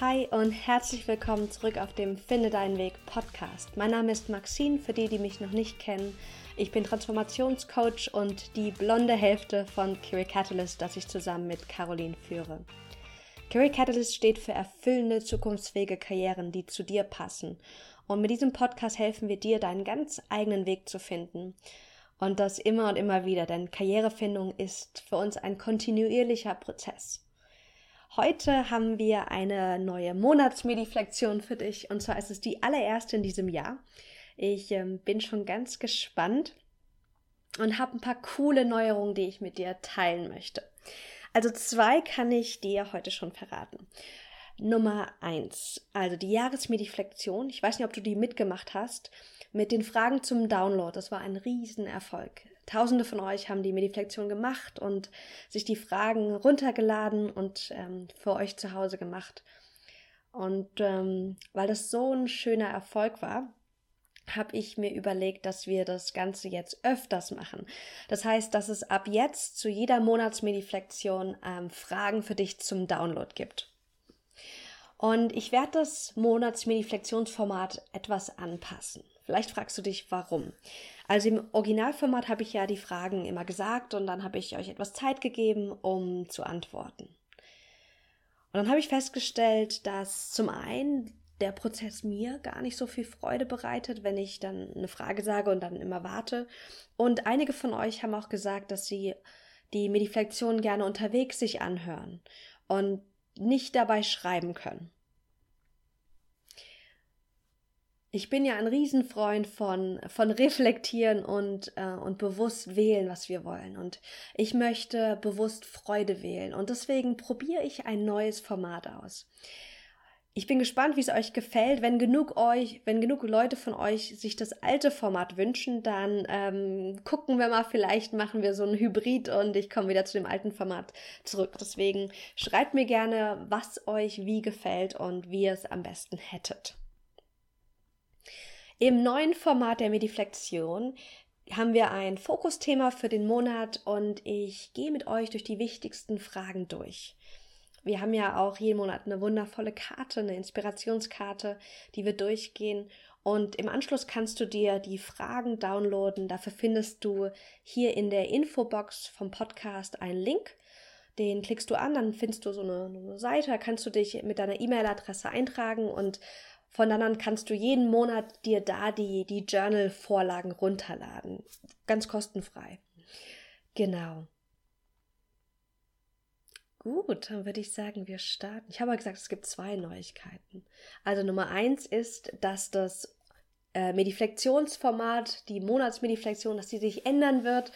Hi und herzlich willkommen zurück auf dem Finde deinen Weg Podcast. Mein Name ist Maxine, für die, die mich noch nicht kennen. Ich bin Transformationscoach und die blonde Hälfte von Curie Catalyst, das ich zusammen mit Caroline führe. Curie Catalyst steht für erfüllende, zukunftsfähige Karrieren, die zu dir passen. Und mit diesem Podcast helfen wir dir, deinen ganz eigenen Weg zu finden. Und das immer und immer wieder, denn Karrierefindung ist für uns ein kontinuierlicher Prozess. Heute haben wir eine neue Monatsmediflexion für dich und zwar ist es die allererste in diesem Jahr. Ich ähm, bin schon ganz gespannt und habe ein paar coole Neuerungen, die ich mit dir teilen möchte. Also zwei kann ich dir heute schon verraten. Nummer eins, also die Jahresmediflexion. Ich weiß nicht, ob du die mitgemacht hast mit den Fragen zum Download. Das war ein Riesenerfolg. Tausende von euch haben die Mediflexion gemacht und sich die Fragen runtergeladen und ähm, für euch zu Hause gemacht. Und ähm, weil das so ein schöner Erfolg war, habe ich mir überlegt, dass wir das Ganze jetzt öfters machen. Das heißt, dass es ab jetzt zu jeder Monatsmediflexion ähm, Fragen für dich zum Download gibt. Und ich werde das Monatsmediflexionsformat etwas anpassen. Vielleicht fragst du dich, warum. Also im Originalformat habe ich ja die Fragen immer gesagt und dann habe ich euch etwas Zeit gegeben, um zu antworten. Und dann habe ich festgestellt, dass zum einen der Prozess mir gar nicht so viel Freude bereitet, wenn ich dann eine Frage sage und dann immer warte. Und einige von euch haben auch gesagt, dass sie die Mediflexion gerne unterwegs sich anhören und nicht dabei schreiben können. Ich bin ja ein Riesenfreund von, von reflektieren und, äh, und bewusst wählen, was wir wollen. Und ich möchte bewusst Freude wählen. Und deswegen probiere ich ein neues Format aus. Ich bin gespannt, wie es euch gefällt. Wenn genug euch, wenn genug Leute von euch sich das alte Format wünschen, dann ähm, gucken wir mal, vielleicht machen wir so ein Hybrid und ich komme wieder zu dem alten Format zurück. Deswegen schreibt mir gerne, was euch wie gefällt und wie ihr es am besten hättet. Im neuen Format der Mediflexion haben wir ein Fokusthema für den Monat und ich gehe mit euch durch die wichtigsten Fragen durch. Wir haben ja auch jeden Monat eine wundervolle Karte, eine Inspirationskarte, die wir durchgehen. Und im Anschluss kannst du dir die Fragen downloaden. Dafür findest du hier in der Infobox vom Podcast einen Link. Den klickst du an, dann findest du so eine, eine Seite, da kannst du dich mit deiner E-Mail-Adresse eintragen und von dann an kannst du jeden Monat dir da die, die Journal-Vorlagen runterladen. Ganz kostenfrei. Genau. Gut, dann würde ich sagen, wir starten. Ich habe ja gesagt, es gibt zwei Neuigkeiten. Also Nummer eins ist, dass das äh, Mediflexionsformat, die Monatsmediflexion, dass die sich ändern wird.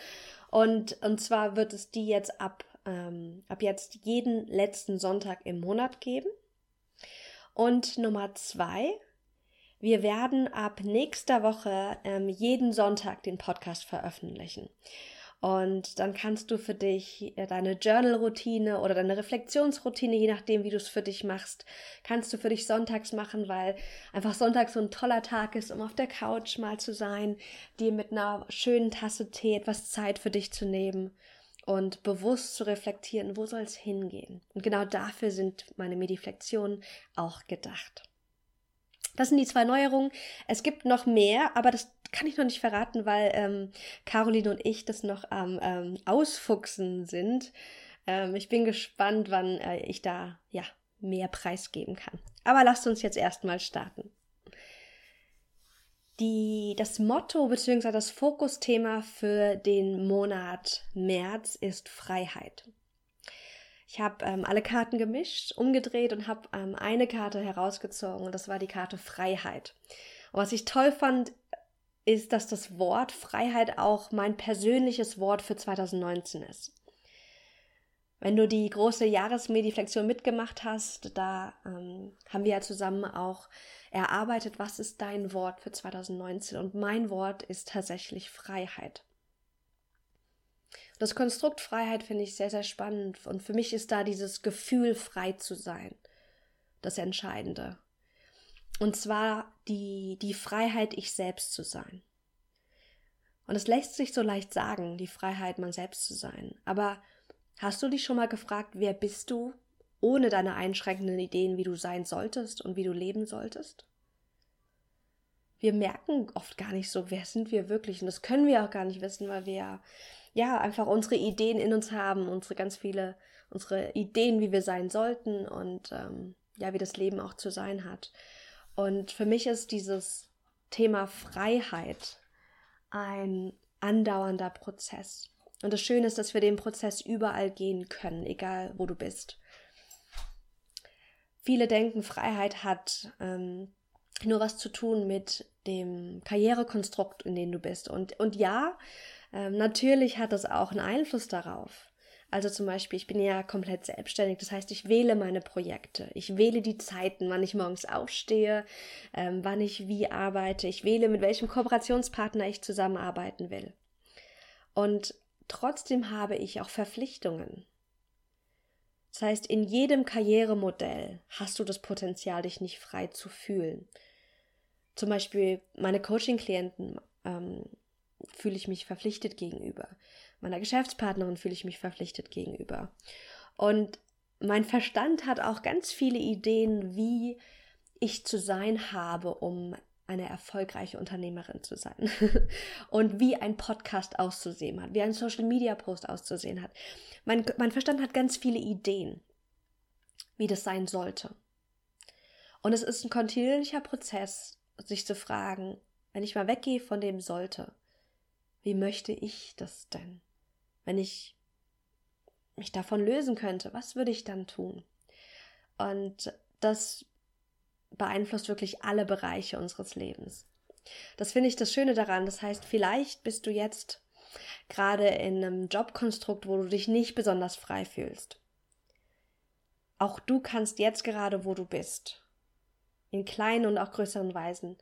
Und, und zwar wird es die jetzt ab, ähm, ab jetzt jeden letzten Sonntag im Monat geben. Und Nummer zwei, wir werden ab nächster Woche ähm, jeden Sonntag den Podcast veröffentlichen. Und dann kannst du für dich äh, deine Journal-Routine oder deine Reflexionsroutine, je nachdem, wie du es für dich machst, kannst du für dich sonntags machen, weil einfach Sonntag so ein toller Tag ist, um auf der Couch mal zu sein, dir mit einer schönen Tasse Tee etwas Zeit für dich zu nehmen und bewusst zu reflektieren, wo soll es hingehen. Und genau dafür sind meine Mediflexionen auch gedacht. Das sind die zwei Neuerungen. Es gibt noch mehr, aber das kann ich noch nicht verraten, weil ähm, Caroline und ich das noch am ähm, Ausfuchsen sind. Ähm, ich bin gespannt, wann äh, ich da ja mehr preisgeben kann. Aber lasst uns jetzt erstmal starten. Die, das Motto bzw. das Fokusthema für den Monat März ist Freiheit. Ich habe ähm, alle Karten gemischt, umgedreht und habe ähm, eine Karte herausgezogen und das war die Karte Freiheit. Und was ich toll fand, ist, dass das Wort Freiheit auch mein persönliches Wort für 2019 ist. Wenn du die große Jahresmediflexion mitgemacht hast, da ähm, haben wir ja zusammen auch erarbeitet, was ist dein Wort für 2019 und mein Wort ist tatsächlich Freiheit. Das Konstrukt Freiheit finde ich sehr, sehr spannend und für mich ist da dieses Gefühl, frei zu sein, das Entscheidende. Und zwar die, die Freiheit, ich selbst zu sein. Und es lässt sich so leicht sagen, die Freiheit, man selbst zu sein. Aber hast du dich schon mal gefragt, wer bist du ohne deine einschränkenden Ideen, wie du sein solltest und wie du leben solltest? Wir merken oft gar nicht so, wer sind wir wirklich. Und das können wir auch gar nicht wissen, weil wir ja einfach unsere Ideen in uns haben, unsere ganz viele, unsere Ideen, wie wir sein sollten und ähm, ja, wie das Leben auch zu sein hat. Und für mich ist dieses Thema Freiheit ein andauernder Prozess. Und das Schöne ist, dass wir den Prozess überall gehen können, egal wo du bist. Viele denken, Freiheit hat ähm, nur was zu tun mit dem Karrierekonstrukt, in dem du bist. Und, und ja, ähm, natürlich hat das auch einen Einfluss darauf. Also zum Beispiel, ich bin ja komplett selbstständig, das heißt, ich wähle meine Projekte, ich wähle die Zeiten, wann ich morgens aufstehe, ähm, wann ich wie arbeite, ich wähle, mit welchem Kooperationspartner ich zusammenarbeiten will. Und trotzdem habe ich auch Verpflichtungen. Das heißt, in jedem Karrieremodell hast du das Potenzial, dich nicht frei zu fühlen. Zum Beispiel meine Coaching-Klienten ähm, fühle ich mich verpflichtet gegenüber. Meiner Geschäftspartnerin fühle ich mich verpflichtet gegenüber. Und mein Verstand hat auch ganz viele Ideen, wie ich zu sein habe, um eine erfolgreiche Unternehmerin zu sein und wie ein Podcast auszusehen hat, wie ein Social Media Post auszusehen hat. Mein, mein Verstand hat ganz viele Ideen, wie das sein sollte. Und es ist ein kontinuierlicher Prozess, sich zu fragen, wenn ich mal weggehe von dem sollte, wie möchte ich das denn? Wenn ich mich davon lösen könnte, was würde ich dann tun? Und das beeinflusst wirklich alle Bereiche unseres Lebens. Das finde ich das Schöne daran. Das heißt, vielleicht bist du jetzt gerade in einem Jobkonstrukt, wo du dich nicht besonders frei fühlst. Auch du kannst jetzt gerade, wo du bist, in kleinen und auch größeren Weisen,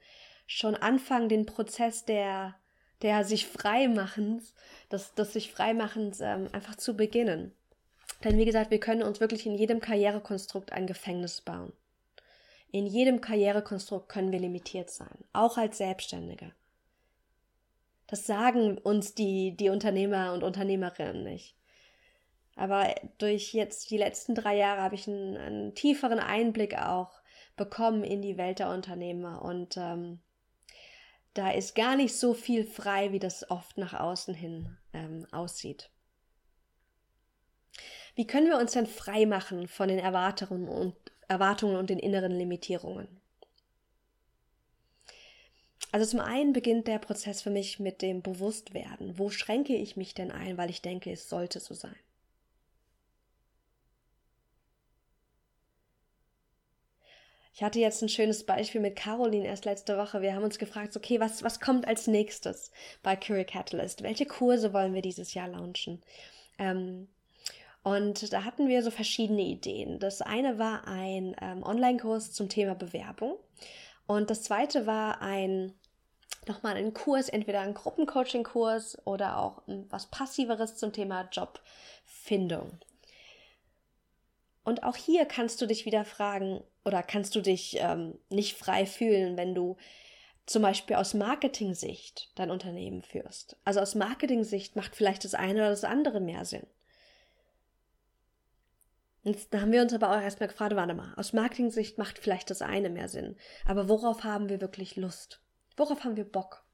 schon anfangen, den Prozess der, der sich Freimachens, des, des sich Freimachens ähm, einfach zu beginnen. Denn wie gesagt, wir können uns wirklich in jedem Karrierekonstrukt ein Gefängnis bauen. In jedem Karrierekonstrukt können wir limitiert sein, auch als Selbstständige. Das sagen uns die, die Unternehmer und Unternehmerinnen nicht. Aber durch jetzt die letzten drei Jahre habe ich einen, einen tieferen Einblick auch bekommen in die Welt der Unternehmer und ähm, da ist gar nicht so viel frei, wie das oft nach außen hin ähm, aussieht. Wie können wir uns denn frei machen von den Erwartungen und Erwartungen und den inneren Limitierungen. Also zum einen beginnt der Prozess für mich mit dem Bewusstwerden. Wo schränke ich mich denn ein, weil ich denke, es sollte so sein? Ich hatte jetzt ein schönes Beispiel mit Caroline erst letzte Woche. Wir haben uns gefragt, okay, was, was kommt als nächstes bei Curie Catalyst? Welche Kurse wollen wir dieses Jahr launchen? Ähm, und da hatten wir so verschiedene Ideen. Das eine war ein ähm, Online-Kurs zum Thema Bewerbung. Und das zweite war ein nochmal ein Kurs, entweder ein Gruppencoaching-Kurs oder auch ähm, was Passiveres zum Thema Jobfindung. Und auch hier kannst du dich wieder fragen oder kannst du dich ähm, nicht frei fühlen, wenn du zum Beispiel aus Marketing-Sicht dein Unternehmen führst. Also aus Marketing-Sicht macht vielleicht das eine oder das andere mehr Sinn. Und da haben wir uns aber auch erstmal gefragt, warte mal, aus Marketing-Sicht macht vielleicht das eine mehr Sinn. Aber worauf haben wir wirklich Lust? Worauf haben wir Bock?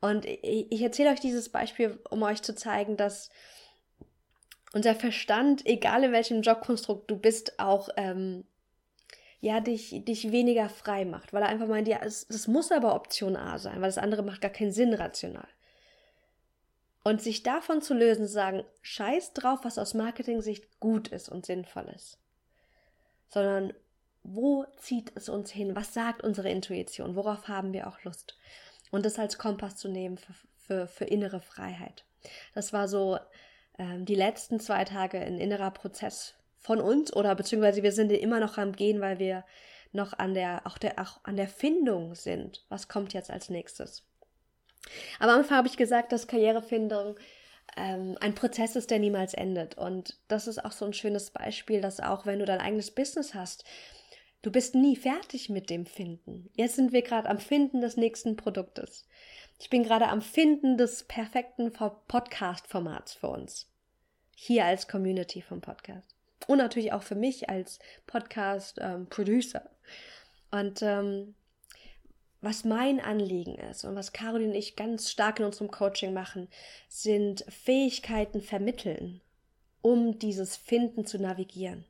Und ich erzähle euch dieses Beispiel, um euch zu zeigen, dass unser Verstand, egal in welchem Jobkonstrukt du bist, auch ähm, ja dich, dich weniger frei macht, weil er einfach meint, ja, es, das muss aber Option A sein, weil das andere macht gar keinen Sinn rational. Und sich davon zu lösen, zu sagen, scheiß drauf, was aus Marketing-Sicht gut ist und sinnvoll ist. Sondern wo zieht es uns hin? Was sagt unsere Intuition? Worauf haben wir auch Lust? Und das als Kompass zu nehmen für, für, für innere Freiheit. Das war so ähm, die letzten zwei Tage ein innerer Prozess von uns oder beziehungsweise wir sind immer noch am Gehen, weil wir noch an der, auch der, auch an der Findung sind. Was kommt jetzt als nächstes? Aber am Anfang habe ich gesagt, dass Karrierefindung ähm, ein Prozess ist, der niemals endet. Und das ist auch so ein schönes Beispiel, dass auch wenn du dein eigenes Business hast, du bist nie fertig mit dem Finden. Jetzt sind wir gerade am Finden des nächsten Produktes. Ich bin gerade am Finden des perfekten Podcast-Formats für uns. Hier als Community vom Podcast. Und natürlich auch für mich als Podcast-Producer. Ähm, und ähm, was mein Anliegen ist und was Caroline und ich ganz stark in unserem Coaching machen, sind Fähigkeiten vermitteln, um dieses Finden zu navigieren.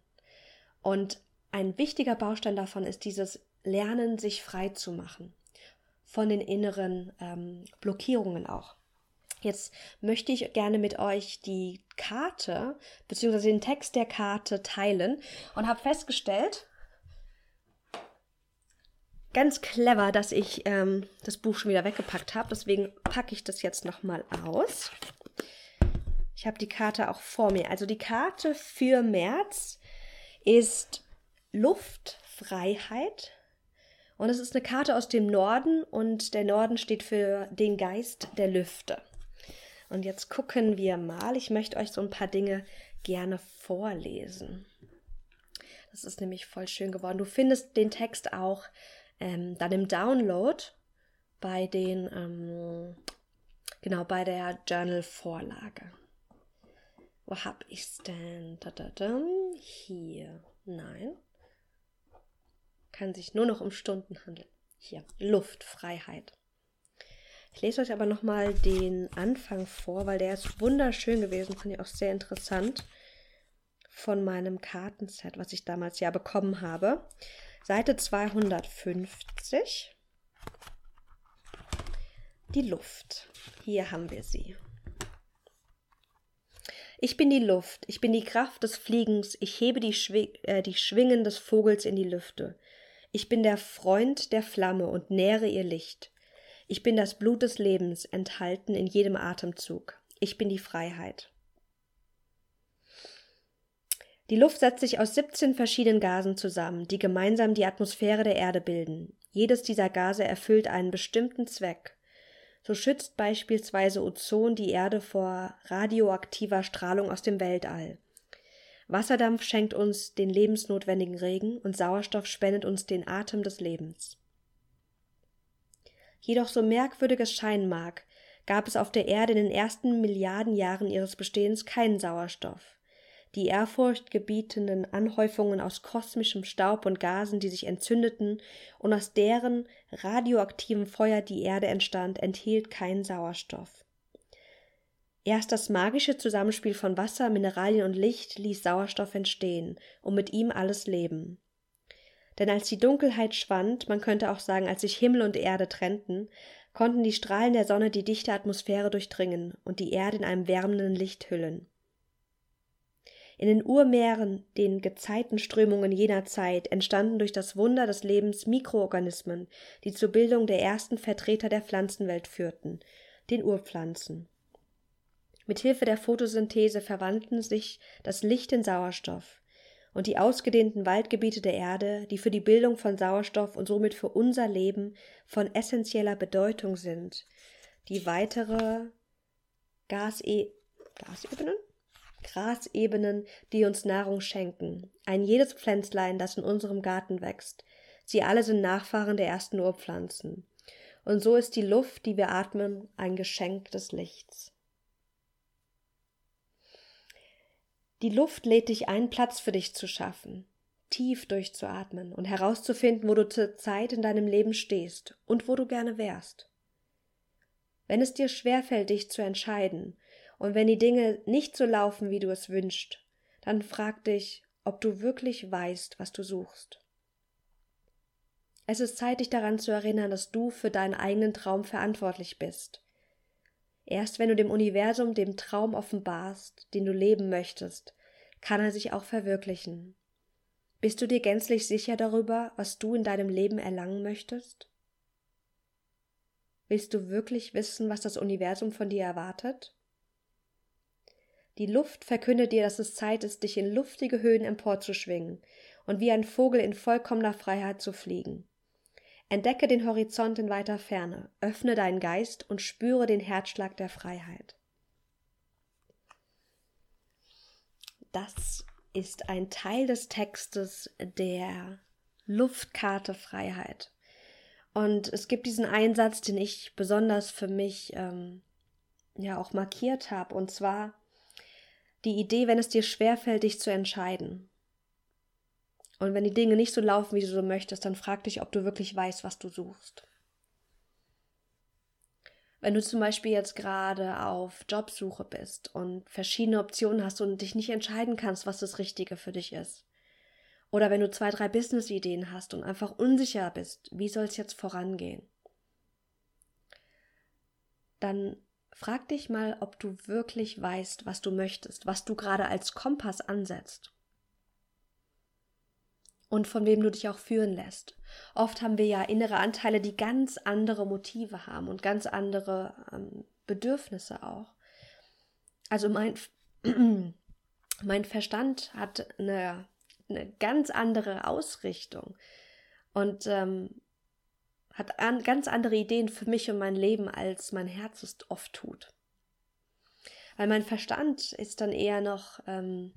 Und ein wichtiger Baustein davon ist dieses Lernen, sich frei zu machen von den inneren ähm, Blockierungen auch. Jetzt möchte ich gerne mit euch die Karte bzw. den Text der Karte teilen und habe festgestellt, ganz clever, dass ich ähm, das Buch schon wieder weggepackt habe. Deswegen packe ich das jetzt nochmal aus. Ich habe die Karte auch vor mir. Also die Karte für März ist Luftfreiheit. Und es ist eine Karte aus dem Norden und der Norden steht für den Geist der Lüfte. Und jetzt gucken wir mal. Ich möchte euch so ein paar Dinge gerne vorlesen. Das ist nämlich voll schön geworden. Du findest den Text auch ähm, dann im Download bei den, ähm, genau, bei der Journal-Vorlage. Wo hab ich's denn? Da, da, da. Hier. Nein. Kann sich nur noch um Stunden handeln. Hier. Luftfreiheit. Ich lese euch aber nochmal den Anfang vor, weil der ist wunderschön gewesen, fand ich auch sehr interessant von meinem Kartenset, was ich damals ja bekommen habe. Seite 250. Die Luft. Hier haben wir sie. Ich bin die Luft, ich bin die Kraft des Fliegens, ich hebe die, Schwi äh, die Schwingen des Vogels in die Lüfte. Ich bin der Freund der Flamme und nähre ihr Licht. Ich bin das Blut des Lebens, enthalten in jedem Atemzug. Ich bin die Freiheit. Die Luft setzt sich aus 17 verschiedenen Gasen zusammen, die gemeinsam die Atmosphäre der Erde bilden. Jedes dieser Gase erfüllt einen bestimmten Zweck. So schützt beispielsweise Ozon die Erde vor radioaktiver Strahlung aus dem Weltall. Wasserdampf schenkt uns den lebensnotwendigen Regen und Sauerstoff spendet uns den Atem des Lebens. Jedoch so merkwürdig es scheinen mag, gab es auf der Erde in den ersten Milliarden Jahren ihres Bestehens keinen Sauerstoff. Die ehrfurchtgebietenden Anhäufungen aus kosmischem Staub und Gasen, die sich entzündeten und aus deren radioaktivem Feuer die Erde entstand, enthielt keinen Sauerstoff. Erst das magische Zusammenspiel von Wasser, Mineralien und Licht ließ Sauerstoff entstehen und mit ihm alles Leben. Denn als die Dunkelheit schwand, man könnte auch sagen, als sich Himmel und Erde trennten, konnten die Strahlen der Sonne die dichte Atmosphäre durchdringen und die Erde in einem wärmenden Licht hüllen. In den Urmeeren, den Gezeitenströmungen jener Zeit, entstanden durch das Wunder des Lebens Mikroorganismen, die zur Bildung der ersten Vertreter der Pflanzenwelt führten, den Urpflanzen. Mit Hilfe der Photosynthese verwandelten sich das Licht in Sauerstoff, und die ausgedehnten Waldgebiete der Erde, die für die Bildung von Sauerstoff und somit für unser Leben von essentieller Bedeutung sind, die weitere Gase Gasebenen? Grasebenen, die uns Nahrung schenken, ein jedes Pflänzlein, das in unserem Garten wächst. Sie alle sind Nachfahren der ersten Urpflanzen. Und so ist die Luft, die wir atmen, ein Geschenk des Lichts. Die Luft lädt dich ein, Platz für dich zu schaffen, tief durchzuatmen und herauszufinden, wo du zur Zeit in deinem Leben stehst und wo du gerne wärst. Wenn es dir schwerfällt, dich zu entscheiden, und wenn die Dinge nicht so laufen, wie du es wünschst, dann frag dich, ob du wirklich weißt, was du suchst. Es ist Zeit, dich daran zu erinnern, dass du für deinen eigenen Traum verantwortlich bist Erst wenn du dem Universum dem Traum offenbarst, den du leben möchtest, kann er sich auch verwirklichen. Bist du dir gänzlich sicher darüber, was du in deinem Leben erlangen möchtest? Willst du wirklich wissen, was das Universum von dir erwartet? Die Luft verkündet dir, dass es Zeit ist, dich in luftige Höhen emporzuschwingen und wie ein Vogel in vollkommener Freiheit zu fliegen. Entdecke den Horizont in weiter Ferne, öffne deinen Geist und spüre den Herzschlag der Freiheit. Das ist ein Teil des Textes der Luftkarte Freiheit. Und es gibt diesen Einsatz, den ich besonders für mich ähm, ja auch markiert habe. Und zwar die Idee, wenn es dir schwerfällt, dich zu entscheiden. Und wenn die Dinge nicht so laufen, wie du so möchtest, dann frag dich, ob du wirklich weißt, was du suchst. Wenn du zum Beispiel jetzt gerade auf Jobsuche bist und verschiedene Optionen hast und dich nicht entscheiden kannst, was das Richtige für dich ist. Oder wenn du zwei, drei Business-Ideen hast und einfach unsicher bist, wie soll es jetzt vorangehen? Dann frag dich mal, ob du wirklich weißt, was du möchtest, was du gerade als Kompass ansetzt. Und von wem du dich auch führen lässt. Oft haben wir ja innere Anteile, die ganz andere Motive haben und ganz andere ähm, Bedürfnisse auch. Also mein, mein Verstand hat eine eine ganz andere Ausrichtung und ähm, hat an, ganz andere Ideen für mich und mein Leben, als mein Herz es oft tut. Weil mein Verstand ist dann eher noch ähm,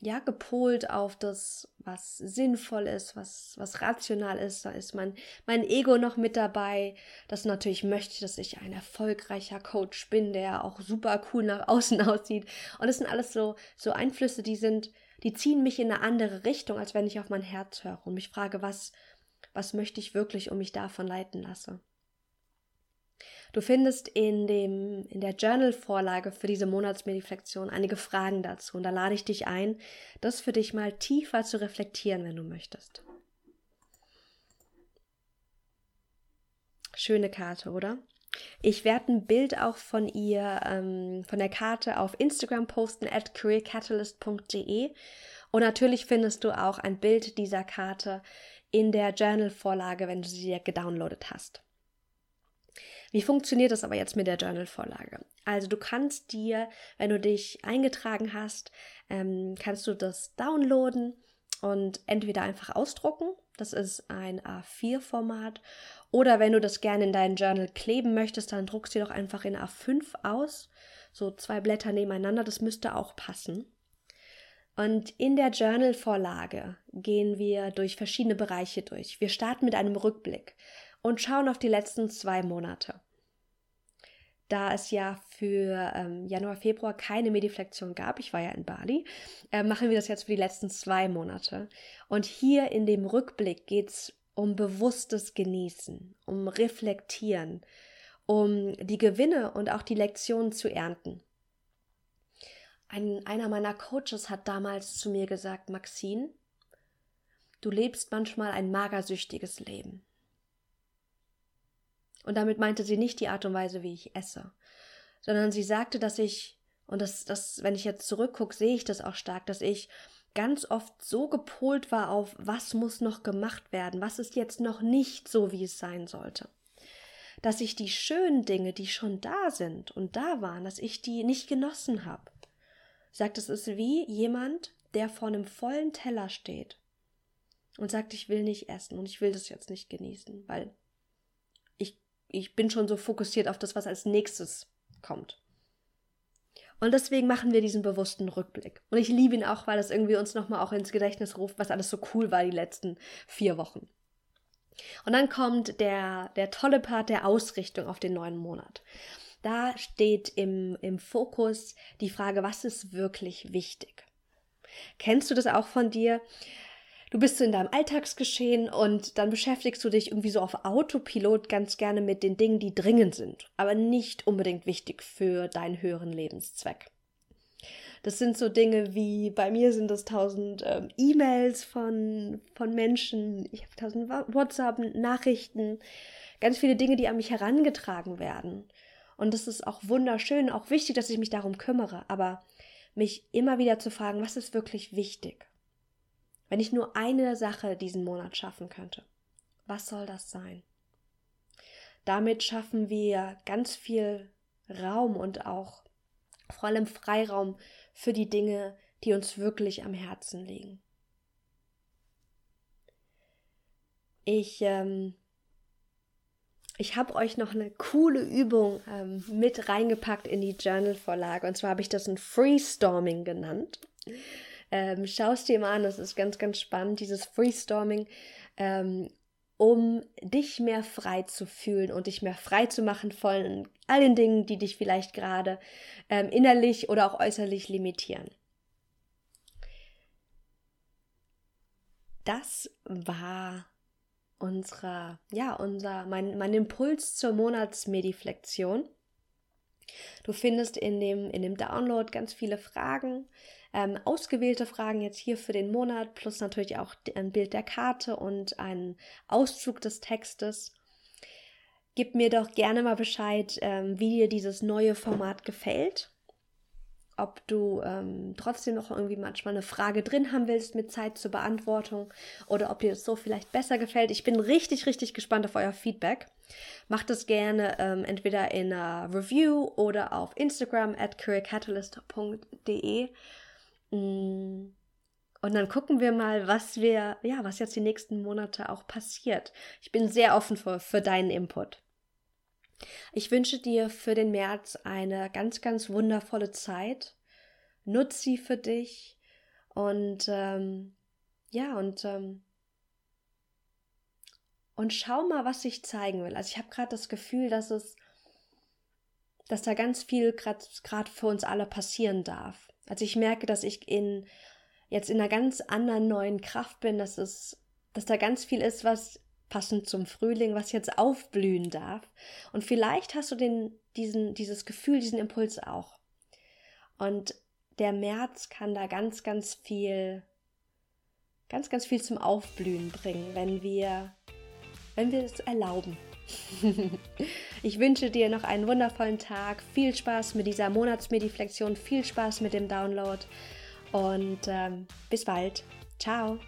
ja, gepolt auf das, was sinnvoll ist, was, was rational ist. Da ist mein, mein Ego noch mit dabei, das natürlich möchte, dass ich ein erfolgreicher Coach bin, der auch super cool nach außen aussieht. Und das sind alles so, so Einflüsse, die sind, die ziehen mich in eine andere Richtung, als wenn ich auf mein Herz höre und mich frage, was, was möchte ich wirklich und mich davon leiten lasse. Du findest in, dem, in der Journal-Vorlage für diese Monatsmediflexion einige Fragen dazu und da lade ich dich ein, das für dich mal tiefer zu reflektieren, wenn du möchtest. Schöne Karte, oder? Ich werde ein Bild auch von ihr, ähm, von der Karte auf Instagram posten, at careercatalyst.de. Und natürlich findest du auch ein Bild dieser Karte in der Journal-Vorlage, wenn du sie gedownloadet hast. Wie funktioniert das aber jetzt mit der Journal-Vorlage? Also du kannst dir, wenn du dich eingetragen hast, ähm, kannst du das downloaden und entweder einfach ausdrucken, das ist ein A4-Format, oder wenn du das gerne in dein Journal kleben möchtest, dann druckst du doch einfach in A5 aus, so zwei Blätter nebeneinander, das müsste auch passen. Und in der Journal-Vorlage gehen wir durch verschiedene Bereiche durch. Wir starten mit einem Rückblick und schauen auf die letzten zwei Monate. Da es ja für ähm, Januar, Februar keine Mediflexion gab, ich war ja in Bali, äh, machen wir das jetzt für die letzten zwei Monate. Und hier in dem Rückblick geht es um bewusstes Genießen, um Reflektieren, um die Gewinne und auch die Lektionen zu ernten. Ein, einer meiner Coaches hat damals zu mir gesagt, Maxine, du lebst manchmal ein magersüchtiges Leben. Und damit meinte sie nicht die Art und Weise, wie ich esse, sondern sie sagte, dass ich, und das, das, wenn ich jetzt zurückgucke, sehe ich das auch stark, dass ich ganz oft so gepolt war auf, was muss noch gemacht werden, was ist jetzt noch nicht so, wie es sein sollte. Dass ich die schönen Dinge, die schon da sind und da waren, dass ich die nicht genossen habe. Sagt, es ist wie jemand, der vor einem vollen Teller steht und sagt, ich will nicht essen und ich will das jetzt nicht genießen, weil ich bin schon so fokussiert auf das, was als nächstes kommt. Und deswegen machen wir diesen bewussten Rückblick. Und ich liebe ihn auch, weil das irgendwie uns nochmal auch ins Gedächtnis ruft, was alles so cool war die letzten vier Wochen. Und dann kommt der, der tolle Part der Ausrichtung auf den neuen Monat. Da steht im, im Fokus die Frage, was ist wirklich wichtig? Kennst du das auch von dir? du bist so in deinem Alltagsgeschehen und dann beschäftigst du dich irgendwie so auf Autopilot ganz gerne mit den Dingen, die dringend sind, aber nicht unbedingt wichtig für deinen höheren Lebenszweck. Das sind so Dinge wie, bei mir sind das tausend ähm, E-Mails von, von Menschen, ich habe tausend WhatsApp-Nachrichten, ganz viele Dinge, die an mich herangetragen werden. Und das ist auch wunderschön, auch wichtig, dass ich mich darum kümmere, aber mich immer wieder zu fragen, was ist wirklich wichtig? Wenn ich nur eine Sache diesen Monat schaffen könnte, was soll das sein? Damit schaffen wir ganz viel Raum und auch vor allem Freiraum für die Dinge, die uns wirklich am Herzen liegen. Ich, ähm, ich habe euch noch eine coole Übung ähm, mit reingepackt in die Journal-Vorlage. Und zwar habe ich das ein Freestorming genannt. Ähm, Schau es dir mal an, das ist ganz, ganz spannend, dieses Freestorming. Ähm, um dich mehr frei zu fühlen und dich mehr frei zu machen von all den Dingen, die dich vielleicht gerade ähm, innerlich oder auch äußerlich limitieren. Das war unserer, ja, unser, mein, mein Impuls zur Monatsmediflexion. Du findest in dem, in dem Download ganz viele Fragen, ähm, ausgewählte Fragen jetzt hier für den Monat, plus natürlich auch ein Bild der Karte und einen Auszug des Textes. Gib mir doch gerne mal Bescheid, ähm, wie dir dieses neue Format gefällt ob du ähm, trotzdem noch irgendwie manchmal eine Frage drin haben willst mit Zeit zur Beantwortung oder ob dir das so vielleicht besser gefällt. Ich bin richtig, richtig gespannt auf euer Feedback. Macht es gerne ähm, entweder in einer Review oder auf Instagram at careercatalyst.de. Mm. Und dann gucken wir mal, was wir, ja, was jetzt die nächsten Monate auch passiert. Ich bin sehr offen für, für deinen Input. Ich wünsche dir für den März eine ganz, ganz wundervolle Zeit. Nutz sie für dich und ähm, ja, und, ähm, und schau mal, was sich zeigen will. Also ich habe gerade das Gefühl, dass es, dass da ganz viel gerade für uns alle passieren darf. Also ich merke, dass ich in jetzt in einer ganz anderen neuen Kraft bin, dass es, dass da ganz viel ist, was passend zum Frühling, was jetzt aufblühen darf. Und vielleicht hast du den, diesen, dieses Gefühl, diesen Impuls auch. Und der März kann da ganz, ganz viel, ganz, ganz viel zum Aufblühen bringen, wenn wir, wenn wir es erlauben. ich wünsche dir noch einen wundervollen Tag, viel Spaß mit dieser Monatsmediflexion, viel Spaß mit dem Download und ähm, bis bald. Ciao.